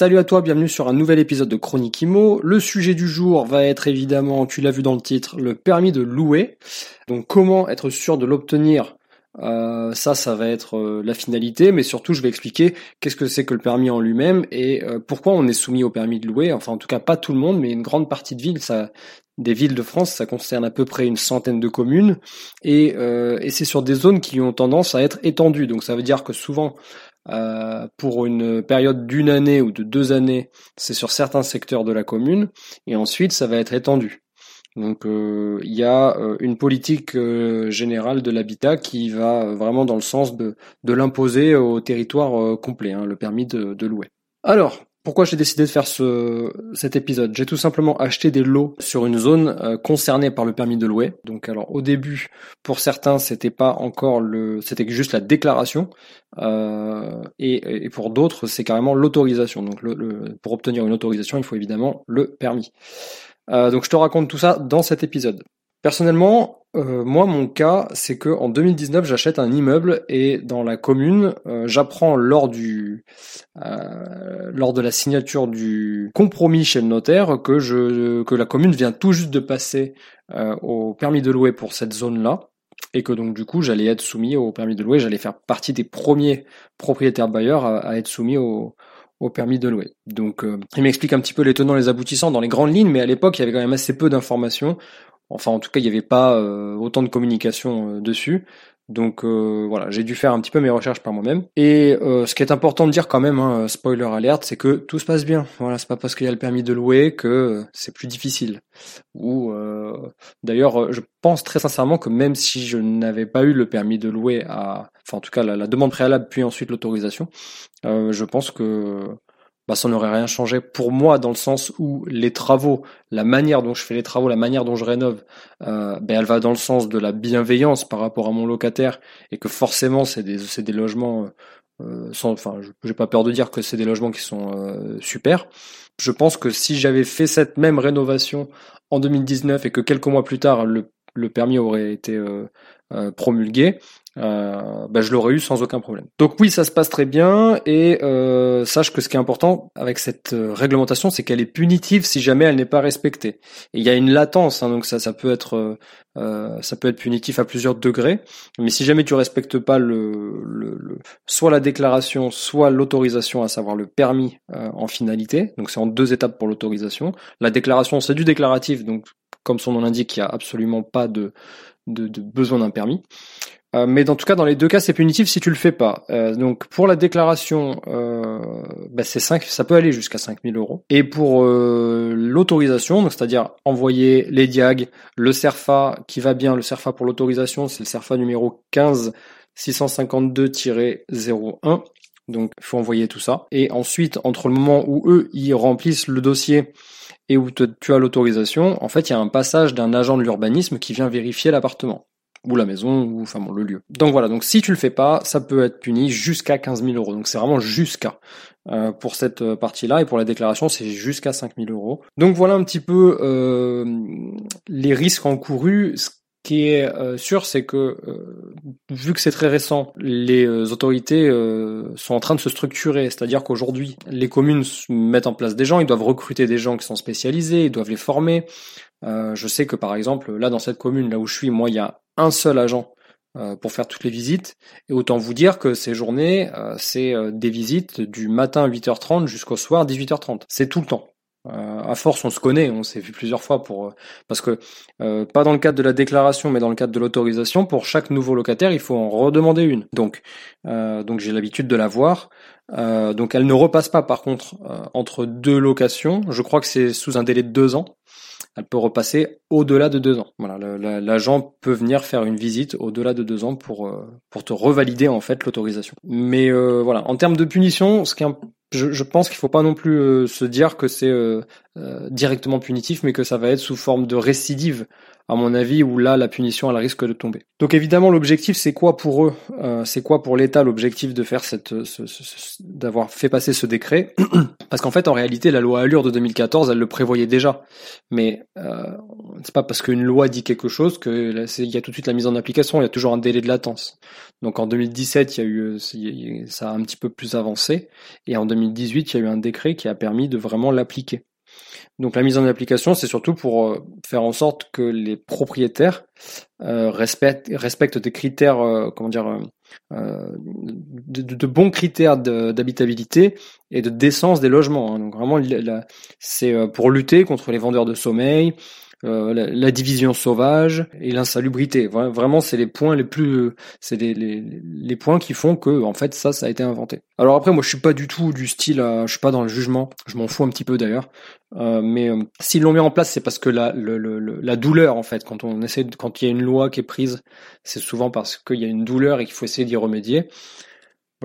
Salut à toi, bienvenue sur un nouvel épisode de Chronique Imo. Le sujet du jour va être évidemment, tu l'as vu dans le titre, le permis de louer. Donc comment être sûr de l'obtenir? Euh, ça, ça va être euh, la finalité, mais surtout, je vais expliquer qu'est-ce que c'est que le permis en lui-même et euh, pourquoi on est soumis au permis de louer. Enfin, en tout cas, pas tout le monde, mais une grande partie de villes, ça, des villes de France, ça concerne à peu près une centaine de communes et, et c'est sur des zones qui ont tendance à être étendues. Donc, ça veut dire que souvent, euh, pour une période d'une année ou de deux années, c'est sur certains secteurs de la commune, et ensuite ça va être étendu. Donc euh, il y a euh, une politique générale de l'habitat qui va vraiment dans le sens de, de l'imposer au territoire complet, hein, le permis de, de louer. Alors, pourquoi j'ai décidé de faire ce, cet épisode? J'ai tout simplement acheté des lots sur une zone euh, concernée par le permis de louer. Donc alors au début, pour certains, c'était pas encore le, c'était juste la déclaration, euh, et, et, pour d'autres, c'est carrément l'autorisation. Donc pour obtenir une autorisation, il faut évidemment le permis. Euh, donc je te raconte tout ça dans cet épisode. Personnellement, euh, moi, mon cas, c'est que en 2019, j'achète un immeuble et dans la commune, euh, j'apprends lors du euh, lors de la signature du compromis chez le notaire que je que la commune vient tout juste de passer au permis de louer pour cette zone-là et que donc du coup, j'allais être soumis au permis de louer, j'allais faire partie des premiers propriétaires bailleurs à, être soumis au au permis de louer. Donc, il m'explique un petit peu les tenants, les aboutissants dans les grandes lignes, mais à l'époque, il y avait quand même assez peu d'informations. Enfin, en tout cas, il n'y avait pas euh, autant de communication euh, dessus. Donc euh, voilà, j'ai dû faire un petit peu mes recherches par moi-même. Et ce qui est important de dire quand même, hein, spoiler alerte, c'est que tout se passe bien. Voilà, c'est pas parce qu'il y a le permis de louer que c'est plus difficile. Ou d'ailleurs, je pense très sincèrement que même si je n'avais pas eu le permis de louer à, enfin en tout cas la demande préalable puis ensuite l'autorisation, je pense que bah, ça n'aurait rien changé pour moi dans le sens où les travaux, la manière dont je fais les travaux, la manière dont je rénove, euh, ben elle va dans le sens de la bienveillance par rapport à mon locataire et que forcément c'est des c'est des logements euh, sans, enfin j'ai pas peur de dire que c'est des logements qui sont euh, super. Je pense que si j'avais fait cette même rénovation en 2019 et que quelques mois plus tard le le permis aurait été euh, euh, promulgué, euh, bah, je l'aurais eu sans aucun problème. Donc oui, ça se passe très bien et euh, sache que ce qui est important avec cette euh, réglementation, c'est qu'elle est punitive si jamais elle n'est pas respectée. Et il y a une latence, hein, donc ça, ça peut être, ça peut être punitif à plusieurs degrés. Mais si jamais tu respectes pas le, le, soit la déclaration, soit l'autorisation, à savoir le permis en finalité, donc c'est en deux étapes pour l'autorisation. La déclaration, c'est du déclaratif, donc comme son nom l'indique, il n'y a absolument pas de, besoin d'un permis. Euh, mais dans tout cas, dans les deux cas, c'est punitif si tu le fais pas. Euh, donc pour la déclaration, euh, bah, c'est 5, ça peut aller jusqu'à 5000 euros. Et pour l'autorisation, c'est-à-dire envoyer les diags, le CERFA qui va bien, le CERFA pour l'autorisation, c'est le CERFA numéro 15 652-01. Donc il faut envoyer tout ça. Et ensuite, entre le moment où eux, ils remplissent le dossier et où tu as l'autorisation, en fait, il y a un passage d'un agent de l'urbanisme qui vient vérifier l'appartement ou la maison, ou enfin bon, le lieu. Donc voilà, donc si tu le fais pas, ça peut être puni jusqu'à 15 000 euros. Donc c'est vraiment jusqu'à. Euh, pour cette euh, partie-là et pour la déclaration, c'est jusqu'à 5 000 euros. Donc voilà un petit peu euh, les risques encourus. Qui est euh, sûr, c'est que vu que c'est très récent, les autorités sont en train de se structurer. C'est-à-dire qu'aujourd'hui, les communes mettent en place des gens, ils doivent recruter des gens qui sont spécialisés, ils doivent les former. je sais que par exemple, là dans cette commune, là où je suis, moi, il y a un seul agent euh, pour faire toutes les visites. Et autant vous dire que ces journées, euh, c'est euh, des visites du matin à 8h30 jusqu'au soir 18h30. C'est tout le temps. À force, on se connaît, on s'est vu plusieurs fois pour parce que pas dans le cadre de la déclaration, mais dans le cadre de l'autorisation, pour chaque nouveau locataire, il faut en redemander une. Donc, donc j'ai l'habitude de la voir. donc elle ne repasse pas par contre entre deux locations. Je crois que c'est sous un délai de deux ans elle peut repasser au-delà de deux ans. Voilà, l'agent peut venir faire une visite au-delà de deux ans pour euh, pour te revalider en fait l'autorisation. Mais euh, voilà, en termes de punition, ce qui je, pense qu'il faut pas non plus euh, se dire que c'est directement punitif, mais que ça va être sous forme de récidive à mon avis, où là, la punition, elle risque de tomber. Donc évidemment, l'objectif, c'est quoi pour eux euh, C'est quoi pour l'État l'objectif de faire cette, ce, d'avoir fait passer ce décret? Parce qu'en fait, en réalité, la loi Allure de 2014, elle le prévoyait déjà. Mais euh, c'est pas parce qu'une loi dit quelque chose que il y a tout de suite la mise en application. Il y a toujours un délai de latence. Donc en 2017, il y a eu, ça a un petit peu plus avancé, et en 2018, il y a eu un décret qui a permis de vraiment l'appliquer. Donc la mise en application, c'est surtout pour euh, faire en sorte que les propriétaires euh, respectent, des critères, euh, comment dire, de, bons critères d'habitabilité et de décence des logements. Hein. Donc vraiment, c'est pour lutter contre les vendeurs de sommeil, euh, la, division sauvage et l'insalubrité. Vraiment, c'est les points les plus, c'est les, les, les, points qui font que, en fait, ça, ça a été inventé. Alors après, moi, je suis pas du tout du style, je suis pas dans le jugement. Je m'en fous un petit peu d'ailleurs. Euh, mais euh, s'ils l'ont mis en place, c'est parce que la, le, le, la douleur, en fait, quand on essaie, quand il y a une loi qui est prise, c'est souvent parce qu'il y a une douleur et qu'il faut essayer d'y remédier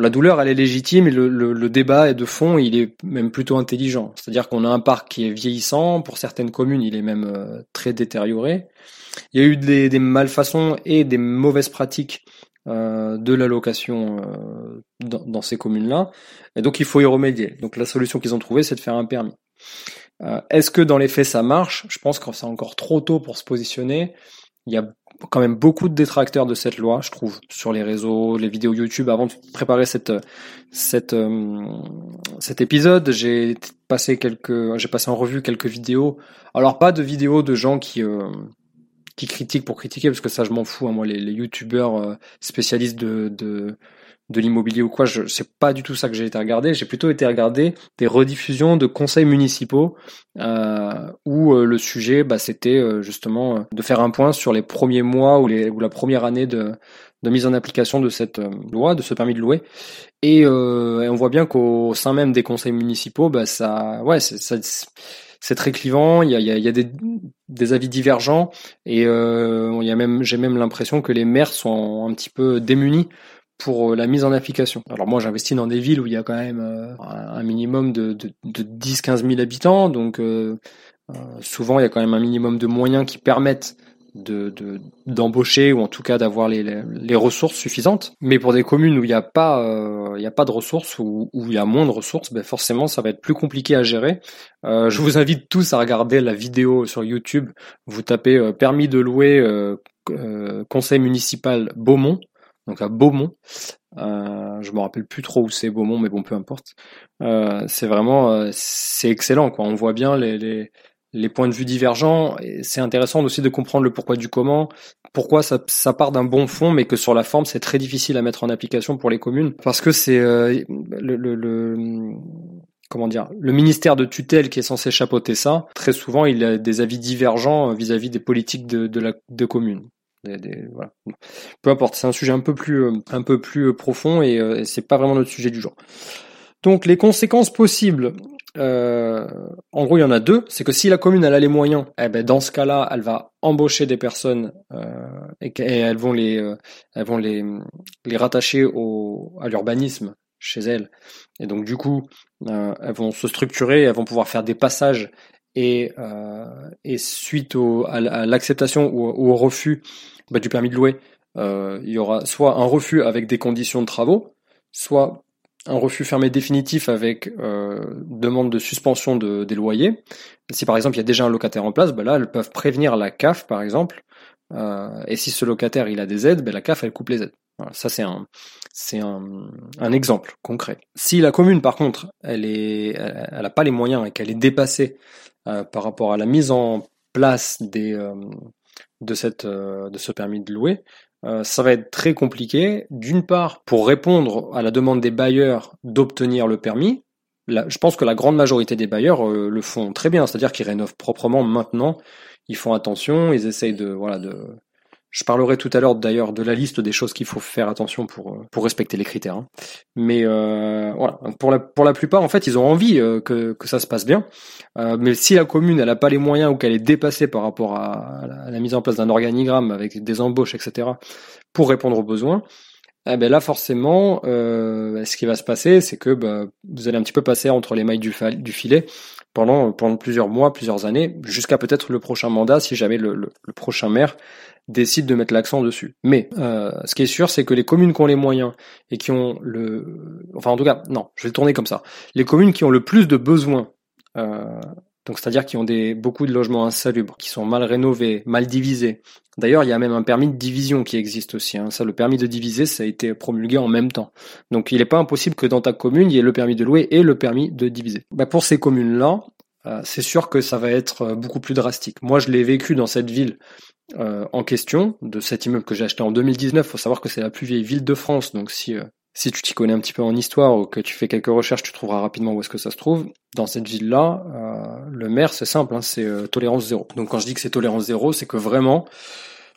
la douleur, elle est légitime et le, le, débat est de fond, il est même plutôt intelligent. C'est-à-dire qu'on a un parc qui est vieillissant, pour certaines communes, il est même euh, très détérioré. Il y a eu des, malfaçons et des mauvaises pratiques euh, de la location euh, dans, dans, ces communes-là, et donc il faut y remédier. Donc la solution qu'ils ont trouvée, c'est de faire un permis. Est-ce que dans les faits ça marche? Je pense que c'est encore trop tôt pour se positionner. Il y a quand même beaucoup de détracteurs de cette loi, je trouve, sur les réseaux, les vidéos YouTube. Avant de préparer cette, euh, cet épisode, j'ai passé quelques, j'ai passé en revue quelques vidéos. Alors pas de vidéos de gens qui euh, qui critiquent pour critiquer, parce que ça je m'en fous. Hein, moi, les, les YouTubeurs euh, spécialistes de, de de l'immobilier ou quoi, je c'est pas du tout ça que j'ai été regarder. J'ai plutôt été regarder des rediffusions de conseils municipaux euh, où euh, le sujet, bah, c'était euh, justement euh, de faire un point sur les premiers mois ou, les, ou la première année de, de mise en application de cette loi, de ce permis de louer. Et, et on voit bien qu'au sein même des conseils municipaux, bah, ça, ouais, ça, c'est très clivant. Il y a, y a, des, avis divergents et il y a même, j'ai même l'impression que les maires sont un petit peu démunis pour euh, la mise en application. Alors moi j'investis dans des villes où il y a quand même euh, un minimum de, de, de 10-15 000 habitants, donc euh, souvent il y a quand même un minimum de moyens qui permettent de d'embaucher ou en tout cas d'avoir les, les, ressources suffisantes. Mais pour des communes où il n'y a pas il y a pas de ressources ou où, il y a moins de ressources, ben forcément ça va être plus compliqué à gérer. je vous invite tous à regarder la vidéo sur YouTube. Vous tapez permis de louer conseil municipal Beaumont donc à Beaumont. Euh, je me rappelle plus trop où c'est Beaumont, mais bon, peu importe. Euh, c'est vraiment, euh, c'est excellent. Quoi. On voit bien les, les, les points de vue divergents. Et c'est intéressant aussi de comprendre le pourquoi du comment, pourquoi ça, ça part d'un bon fond, mais que sur la forme, c'est très difficile à mettre en application pour les communes, parce que c'est euh, le, le, le comment dire, le ministère de tutelle qui est censé chapeauter ça, très souvent il a des avis divergents vis-à-vis des politiques de, de la de communes. Peu importe, c'est un sujet un peu plus, euh, un peu plus euh, profond euh, et, c'est pas vraiment notre sujet du jour. Donc les conséquences possibles, en gros il y en a deux, c'est que si la commune elle a les moyens, eh ben dans ce cas-là elle va embaucher des personnes et, elles vont les, elles vont les, les rattacher au, à l'urbanisme chez elles. Et donc du coup elles vont se structurer, elles vont pouvoir faire des passages et, et suite au, à l'acceptation ou, au refus bah, du permis de louer, euh, il y aura soit un refus avec des conditions de travaux, soit un refus fermé définitif avec euh, demande de suspension de, des loyers. Si par exemple il y a déjà un locataire en place, bah là elles peuvent prévenir la CAF par exemple. Euh, et si ce locataire il a des aides, bah, la CAF elle coupe les aides. Ça c'est un c'est un, un, exemple concret. Si la commune par contre elle est elle, a pas les moyens et qu'elle est dépassée euh, par rapport à la mise en place des de, cette, de ce permis de louer, euh, ça va être très compliqué. D'une part, pour répondre à la demande des bailleurs d'obtenir le permis, je pense que la grande majorité des bailleurs euh, le font très bien, c'est-à-dire qu'ils rénovent proprement maintenant, ils font attention, ils essayent de, voilà, de, je parlerai tout à l'heure d'ailleurs de la liste des choses qu'il faut faire attention pour euh, pour respecter les critères. Hein. Mais euh, voilà, pour la pour la plupart en fait ils ont envie euh, que que ça se passe bien. Euh, mais si la commune elle a pas les moyens ou qu'elle est dépassée par rapport à, la, mise en place d'un organigramme avec des embauches etc. pour répondre aux besoins, eh ben là forcément ce qui va se passer c'est que bah, vous allez un petit peu passer entre les mailles du, du filet pendant, pendant plusieurs mois, plusieurs années, jusqu'à peut-être le prochain mandat si jamais le, le, prochain maire décide de mettre l'accent dessus. Mais euh, ce qui est sûr, c'est que les communes qui ont les moyens et qui ont le... Enfin en tout cas, non, je vais le tourner comme ça. Les communes qui ont le plus de besoins euh, donc c'est-à-dire qui ont des beaucoup de logements insalubres, qui sont mal rénovés, mal divisés. D'ailleurs, il y a même un permis de division qui existe aussi. Hein. Ça, le permis de diviser, ça a été promulgué en même temps. Donc il n'est pas impossible que dans ta commune, il y ait le permis de louer et le permis de diviser. Bah, pour ces communes-là, euh, c'est sûr que ça va être beaucoup plus drastique. Moi, je l'ai vécu dans cette ville euh, en question, de cet immeuble que j'ai acheté en 2019. Il faut savoir que c'est la plus vieille ville de France, donc si si tu t'y connais un petit peu en histoire ou que tu fais quelques recherches, tu trouveras rapidement où est-ce que ça se trouve. Dans cette ville-là, euh, le maire, c'est simple, hein, c'est euh, tolérance zéro. Donc quand je dis que c'est tolérance zéro, c'est que vraiment,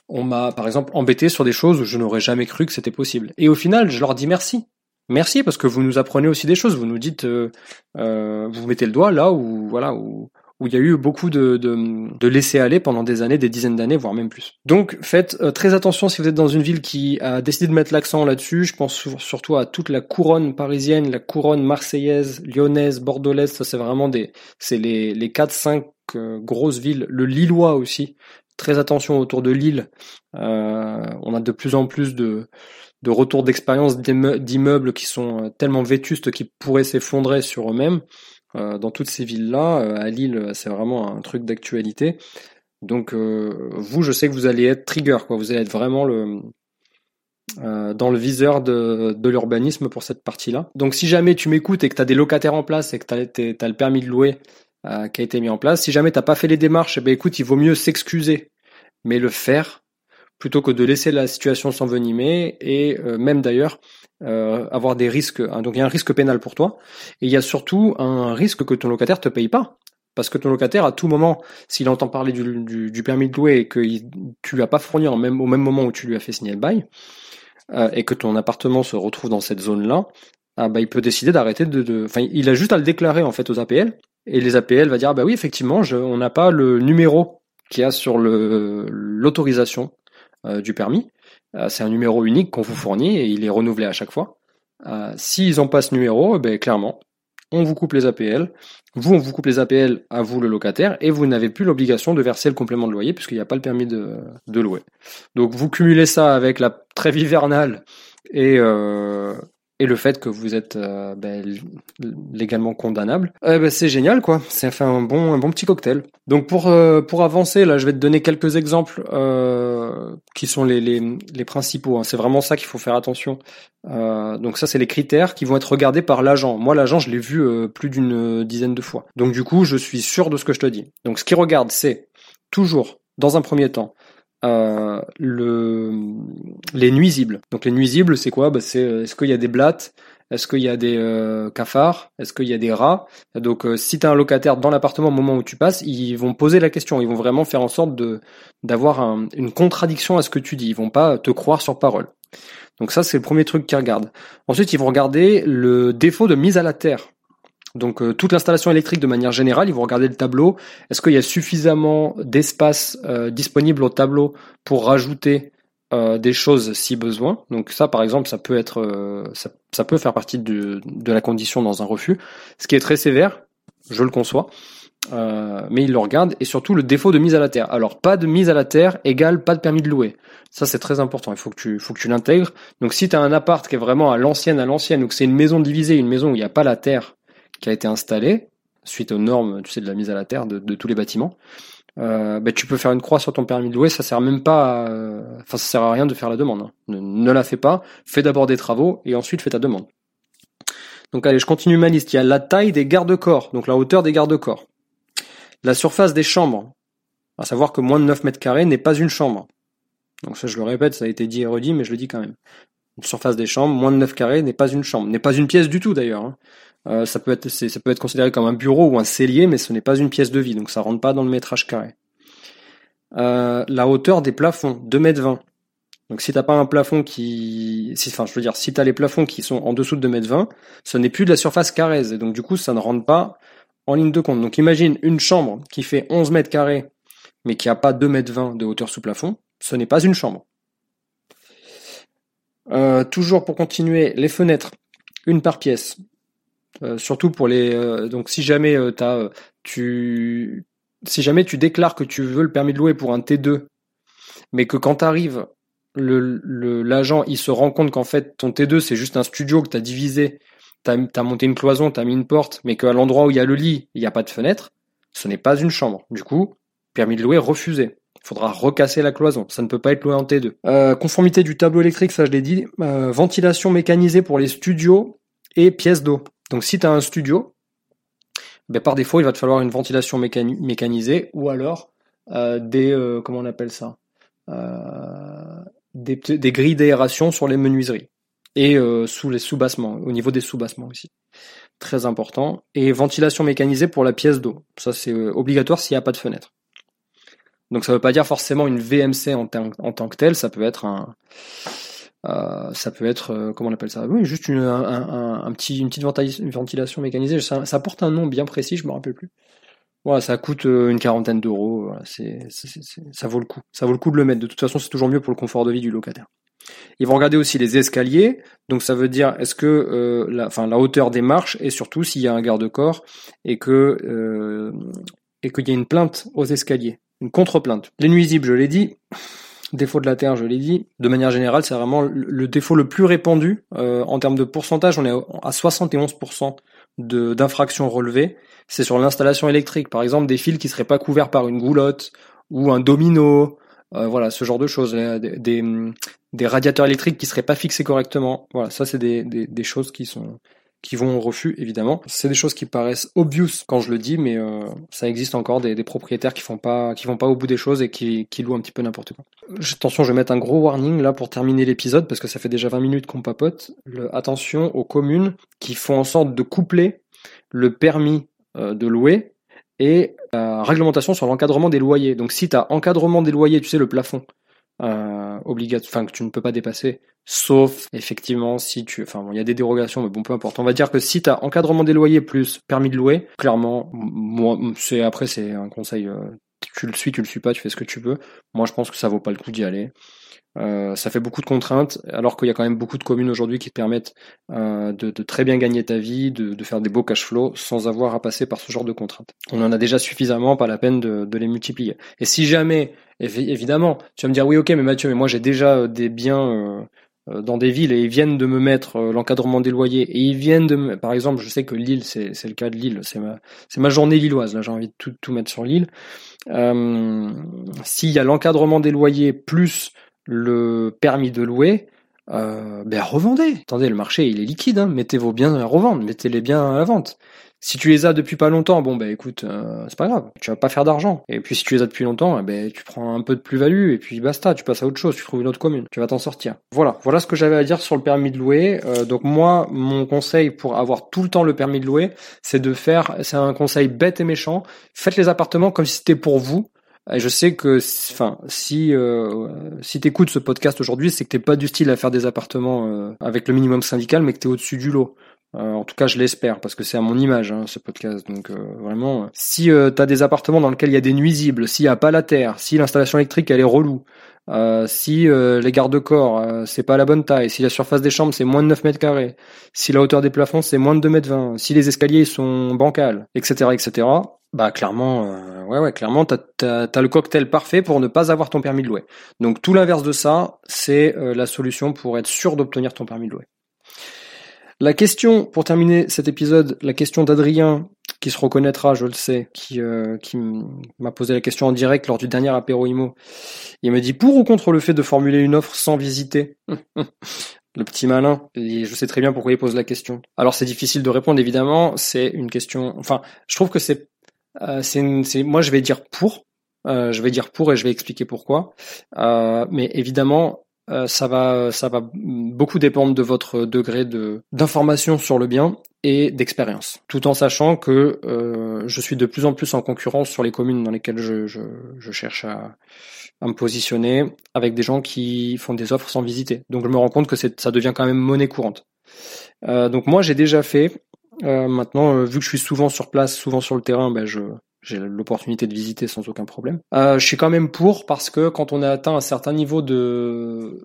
on m'a, par exemple, embêté sur des choses où je n'aurais jamais cru que c'était possible. Et au final, je leur dis merci. Merci parce que vous nous apprenez aussi des choses. Vous nous dites, euh, vous mettez le doigt là où voilà où où il y a eu beaucoup de, de, laisser aller pendant des années, des dizaines d'années, voire même plus. Donc faites euh, très attention si vous êtes dans une ville qui a décidé de mettre l'accent là-dessus. Je pense surtout à toute la couronne parisienne, la couronne marseillaise, lyonnaise, bordelaise. Ça c'est vraiment des, c'est les les quatre cinq euh, grosses villes. Le Lillois aussi. Très attention autour de Lille. Euh, on a de plus en plus de de retours d'expérience d'immeubles qui sont tellement vétustes qu'ils pourraient s'effondrer sur eux-mêmes. Euh, dans toutes ces villes-là. Euh, à Lille, c'est vraiment un truc d'actualité. Donc euh, vous, je sais que vous allez être trigger, quoi. Vous allez être vraiment le dans le viseur de, de l'urbanisme pour cette partie-là. Donc si jamais tu m'écoutes et que tu as des locataires en place et que tu as, le permis de louer qui a été mis en place, si jamais t'as pas fait les démarches, eh ben écoute, il vaut mieux s'excuser, mais le faire plutôt que de laisser la situation s'envenimer et même d'ailleurs euh, avoir des risques. Hein, donc il y a un risque pénal pour toi, et il y a surtout un risque que ton locataire te paye pas. Parce que ton locataire, à tout moment, s'il entend parler du, du, permis de louer et que tu lui as pas fourni en même, au même moment où tu lui as fait signer le bail, euh, et que ton appartement se retrouve dans cette zone-là, ah bah, il peut décider d'arrêter de, Enfin, il a juste à le déclarer en fait aux APL, et les APL va dire, ah bah oui, effectivement, je, on n'a pas le numéro qu'il y a sur l'autorisation euh, du permis. Euh, c'est un numéro unique qu'on vous fournit et il est renouvelé à chaque fois. Euh, s'ils n'ont pas ce numéro, eh ben, clairement, on vous coupe les APL. Vous, on vous coupe les APL à vous, le locataire, et vous n'avez plus l'obligation de verser le complément de loyer puisqu'il n'y a pas le permis de, louer. Donc vous cumulez ça avec la trêve hivernale et, euh, et le fait que vous êtes euh, ben, légalement condamnable, eh ben, c'est génial quoi. C'est fait un bon un bon petit cocktail. Donc pour euh, pour avancer là, je vais te donner quelques exemples euh, qui sont les les, les principaux. Hein. C'est vraiment ça qu'il faut faire attention. Donc ça c'est les critères qui vont être regardés par l'agent. Moi l'agent je l'ai vu plus d'une dizaine de fois. Donc du coup je suis sûr de ce que je te dis. Donc ce qu'il regarde c'est toujours dans un premier temps euh, le, les nuisibles. Donc les nuisibles, c'est quoi? Bah, C'est euh, est-ce qu'il y a des blattes? Est-ce qu'il y a des euh, cafards? Est-ce qu'il y a des rats? Donc si tu as un locataire dans l'appartement au moment où tu passes, ils vont poser la question. Ils vont vraiment faire en sorte d'avoir une contradiction à ce que tu dis. Ils vont pas te croire sur parole. Donc ça, c'est le premier truc qu'ils regardent. Ensuite, ils vont regarder le défaut de mise à la terre. Donc euh, toute l'installation électrique de manière générale, ils vont regarder le tableau. Est-ce qu'il y a suffisamment d'espace euh, disponible au tableau pour rajouter euh, des choses si besoin? Donc ça, par exemple, ça peut être, ça, peut faire partie de, de, la condition dans un refus. Ce qui est très sévère, je le conçois. mais ils le regardent et surtout le défaut de mise à la terre. Alors pas de mise à la terre égale pas de permis de louer. Ça c'est très important. Il faut que tu faut que tu l'intègres. Donc si tu as un appart qui est vraiment à l'ancienne à l'ancienne ou que c'est une maison divisée, une maison où il n'y a pas la terre qui a été installé suite aux normes, tu sais, de la mise à la terre de, tous les bâtiments, euh, bah, tu peux faire une croix sur ton permis de louer, ça sert même pas, enfin ça sert à rien de faire la demande. Hein. Ne, la fais pas, fais d'abord des travaux et ensuite fais ta demande. Donc allez, je continue ma liste. Il y a la taille des garde-corps, donc la hauteur des garde-corps. La surface des chambres, à savoir que moins de 9 mètres carrés n'est pas une chambre. Donc ça je le répète, ça a été dit et redit, mais je le dis quand même. Une surface des chambres, moins de 9 carrés n'est pas une chambre, n'est pas une pièce du tout d'ailleurs. Hein. Euh, ça peut être considéré comme un bureau ou un cellier, mais ce n'est pas une pièce de vie, donc ça rentre pas dans le métrage carré. Euh, la hauteur des plafonds, 2 mètres 20. Donc si t'as pas un plafond qui, si, enfin je veux dire, si t'as les plafonds qui sont en dessous de 2 mètres 20, ce n'est plus de la surface carrée, et donc du coup ça ne rentre pas en ligne de compte. Donc imagine une chambre qui fait 11 mètres carrés, mais qui a pas 2 mètres 20 de hauteur sous plafond, ce n'est pas une chambre. Euh, toujours pour continuer, les fenêtres, une par pièce. Euh, surtout pour les euh, donc si jamais euh, tu as tu, si jamais tu déclares que tu veux le permis de louer pour un T2, mais que quand t'arrives, le, le, l'agent, il se rend compte qu'en fait, ton T2, c'est juste un studio que t'as divisé, t'as, as monté une cloison, t'as mis une porte, mais qu'à l'endroit où il y a le lit, il n'y a pas de fenêtre, ce n'est pas une chambre. Du coup, permis de louer refusé. Il faudra recasser la cloison. Ça ne peut pas être loué en T2. Euh, conformité du tableau électrique, ça je l'ai dit. Euh, ventilation mécanisée pour les studios et pièces d'eau. Donc si tu as un studio, ben, par défaut, il va te falloir une ventilation mécanisée ou alors euh, des euh, comment on appelle ça euh, des, des, grilles d'aération sur les menuiseries et euh, sous les sous-bassements, au niveau des sous-bassements aussi. Très important. Et ventilation mécanisée pour la pièce d'eau. Ça c'est obligatoire s'il n'y a pas de fenêtre. Donc ça ne veut pas dire forcément une VMC en, en tant que telle, ça peut être un, euh, ça peut être, euh, comment on appelle ça? Oui, juste une, un, petit, une petite ventilation mécanisée. Ça, porte un nom bien précis, je me rappelle plus. Voilà, ça coûte euh, une quarantaine d'euros. Ça vaut le coup. Ça vaut le coup de le mettre. De toute façon, c'est toujours mieux pour le confort de vie du locataire. Ils vont regarder aussi les escaliers. Donc ça veut dire est-ce que la, la hauteur des marches et surtout s'il y a un garde-corps et que et qu'il y a une plainte aux escaliers, une contre-plainte. Les nuisibles, je l'ai dit défaut de la Terre, je l'ai dit. De manière générale, c'est vraiment le défaut le plus répandu. Euh, en termes de pourcentage, on est à 71% d'infractions relevées. C'est sur l'installation électrique, par exemple, des fils qui seraient pas couverts par une goulotte ou un domino, euh, voilà, ce genre de choses, des, des, radiateurs électriques qui seraient pas fixés correctement. Voilà, ça c'est des, des, des choses qui sont qui vont au refus, évidemment. C'est des choses qui paraissent obvious quand je le dis, mais euh, ça existe encore des, propriétaires qui font pas, qui vont pas au bout des choses et qui, louent un petit peu n'importe quoi. Attention, je vais mettre un gros warning là pour terminer l'épisode parce que ça fait déjà 20 minutes qu'on papote. Le, attention aux communes qui font en sorte de coupler le permis euh, de louer et la réglementation sur l'encadrement des loyers. Donc si tu as encadrement des loyers, tu sais le plafond, euh, obligatoire, enfin que tu ne peux pas dépasser, sauf effectivement si tu, enfin bon, il y a des dérogations, mais bon peu importe. On va dire que si tu as encadrement des loyers plus permis de louer, clairement, moi c'est après c'est un conseil, euh, tu le suis, tu le suis pas, tu fais ce que tu veux. Moi je pense que ça vaut pas le coup d'y aller. Euh, ça fait beaucoup de contraintes, alors qu'il y a quand même beaucoup de communes aujourd'hui qui te permettent euh, de, de, très bien gagner ta vie, de, de, faire des beaux cash flows sans avoir à passer par ce genre de contraintes. On en a déjà suffisamment, pas la peine de, de les multiplier. Et si jamais, évidemment, tu vas me dire oui ok mais Mathieu, mais moi j'ai déjà euh, des biens euh, dans des villes et ils viennent de me mettre l'encadrement des loyers. Et ils viennent de me... par exemple je sais que Lille c'est, le cas de Lille c'est ma c'est ma journée lilloise là j'ai envie de tout, mettre sur Lille. Euh, s'il y a l'encadrement des loyers plus le permis de louer, euh, ben revendez. Attendez, le marché il est liquide, hein. mettez vos biens à revendre, mettez les biens à la vente. Si tu les as depuis pas longtemps, bon ben écoute, euh, c'est pas grave, tu vas pas faire d'argent. Et puis si tu les as depuis longtemps, eh ben tu prends un peu de plus-value et puis basta, tu passes à autre chose, tu trouves une autre commune, tu vas t'en sortir. Voilà, voilà ce que j'avais à dire sur le permis de louer. Euh, donc moi, mon conseil pour avoir tout le temps le permis de louer, c'est de faire, c'est un conseil bête et méchant, faites les appartements comme si c'était pour vous et je sais que, enfin, si euh, si t'écoutes ce podcast aujourd'hui, c'est que t'es pas du style à faire des appartements euh, avec le minimum syndical, mais que t'es au-dessus du lot. Euh, en tout cas, je l'espère parce que c'est à mon image hein, ce podcast. Donc euh, vraiment, si t'as des appartements dans lesquels il y a des nuisibles, s'il y a pas la terre, si l'installation électrique elle est relou, si les garde-corps c'est pas la bonne taille, si la surface des chambres c'est moins de 9 mètres carrés, si la hauteur des plafonds c'est moins de 2 mètres 20, si les escaliers sont bancals, etc., etc bah clairement, euh, ouais ouais, clairement, t'as as, le cocktail parfait pour ne pas avoir ton permis de louer. Donc tout l'inverse de ça, c'est euh, la solution pour être sûr d'obtenir ton permis de louer. La question, pour terminer cet épisode, la question d'Adrien, qui se reconnaîtra, je le sais, qui, euh, qui m'a posé la question en direct lors du dernier apéro IMO. Il me dit pour ou contre le fait de formuler une offre sans visiter? Le petit malin, je sais très bien pourquoi il pose la question. Alors c'est difficile de répondre évidemment, c'est une question. Enfin, je trouve que c'est euh, moi, je vais dire pour. Euh, je vais dire pour et je vais expliquer pourquoi. Euh, mais évidemment, ça va, ça va beaucoup dépendre de votre degré de d'information sur le bien et d'expérience, tout en sachant que je suis de plus en plus en concurrence sur les communes dans lesquelles je, je, je cherche à, à, me positionner avec des gens qui font des offres sans visiter. Donc je me rends compte que ça devient quand même monnaie courante. Euh, donc moi j'ai déjà fait euh, maintenant, euh, vu que je suis souvent sur place, souvent sur le terrain, ben je j'ai l'opportunité de visiter sans aucun problème. Euh, je suis quand même pour parce que quand on a atteint un certain niveau de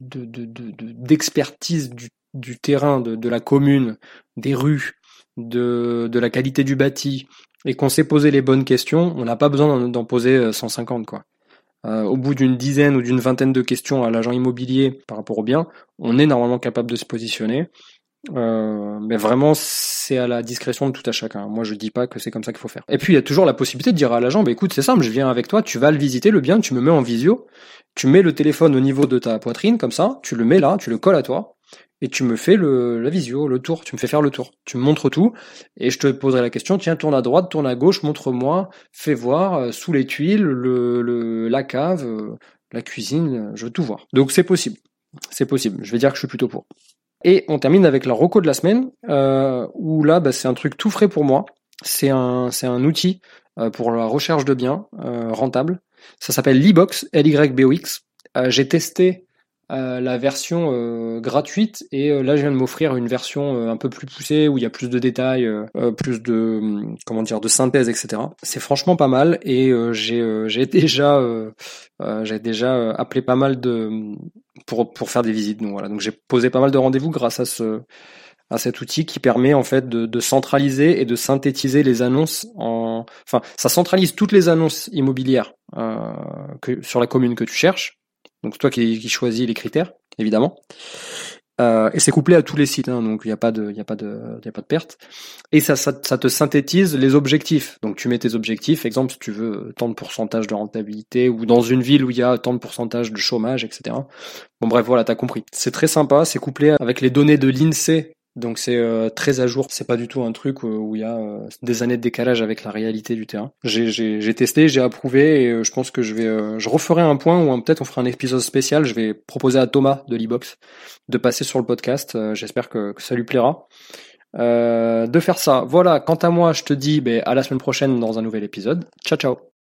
d'expertise de, de, du, du, terrain, de, de, la commune, des rues, de, de la qualité du bâti, et qu'on s'est posé les bonnes questions, on n'a pas besoin d'en poser 150 quoi. Euh, au bout d'une dizaine ou d'une vingtaine de questions à l'agent immobilier par rapport au bien, on est normalement capable de se positionner. Euh, mais vraiment, c'est à la discrétion de tout à chacun. Moi, je dis pas que c'est comme ça qu'il faut faire. Et puis, il y a toujours la possibilité de dire à l'agent, bah, écoute, c'est simple, je viens avec toi, tu vas le visiter, le bien, tu me mets en visio, tu mets le téléphone au niveau de ta poitrine, comme ça, tu le mets là, tu le colles à toi, et tu me fais le, la visio, le tour, tu me fais faire le tour. Tu me montres tout, et je te poserai la question, tiens, tourne à droite, tourne à gauche, montre-moi, fais voir, euh, sous les tuiles, le, le, la cave, euh, la cuisine, je veux tout voir. Donc c'est possible. C'est possible. Je vais dire que je suis plutôt pour. Et on termine avec la reco de la semaine, euh, où là, bah, c'est un truc tout frais pour moi. C'est un, c'est un outil euh, pour la recherche de biens euh, rentable. Ça s'appelle Libox, L-Y-B-O-X. Euh, j'ai testé euh, la version euh, gratuite et euh, là je viens de m'offrir une version un peu plus poussée où il y a plus de détails, plus de hum, comment dire de synthèse, etc. C'est franchement pas mal et j'ai déjà j'ai déjà appelé pas mal de pour pour faire des visites. Donc voilà, donc j'ai posé pas mal de rendez-vous grâce à ce à cet outil qui permet en fait de, de, centraliser et de synthétiser les annonces en enfin ça centralise toutes les annonces immobilières euh, que sur la commune que tu cherches donc c'est toi qui, qui, choisis les critères, évidemment. Euh, et c'est couplé à tous les sites, hein, donc il n'y a pas de, il a pas de, il a pas de perte. Et ça, ça, ça, te synthétise les objectifs. Donc tu mets tes objectifs, exemple si tu veux tant de pourcentage de rentabilité ou dans une ville où il y a tant de pourcentage de chômage, etc. Bon bref, voilà, t'as compris. C'est très sympa, c'est couplé avec les données de l'Insee donc c'est euh, très à jour. C'est pas du tout un truc euh, où il y a euh, des années de décalage avec la réalité du terrain. J'ai testé, j'ai approuvé et je pense que je vais, je referai un point ou peut-être on fera un épisode spécial. Je vais proposer à Thomas de l'ebox de passer sur le podcast. J'espère que, ça lui plaira. de faire ça. Voilà. Quant à moi, je te dis ben, à la semaine prochaine dans un nouvel épisode. Ciao ciao.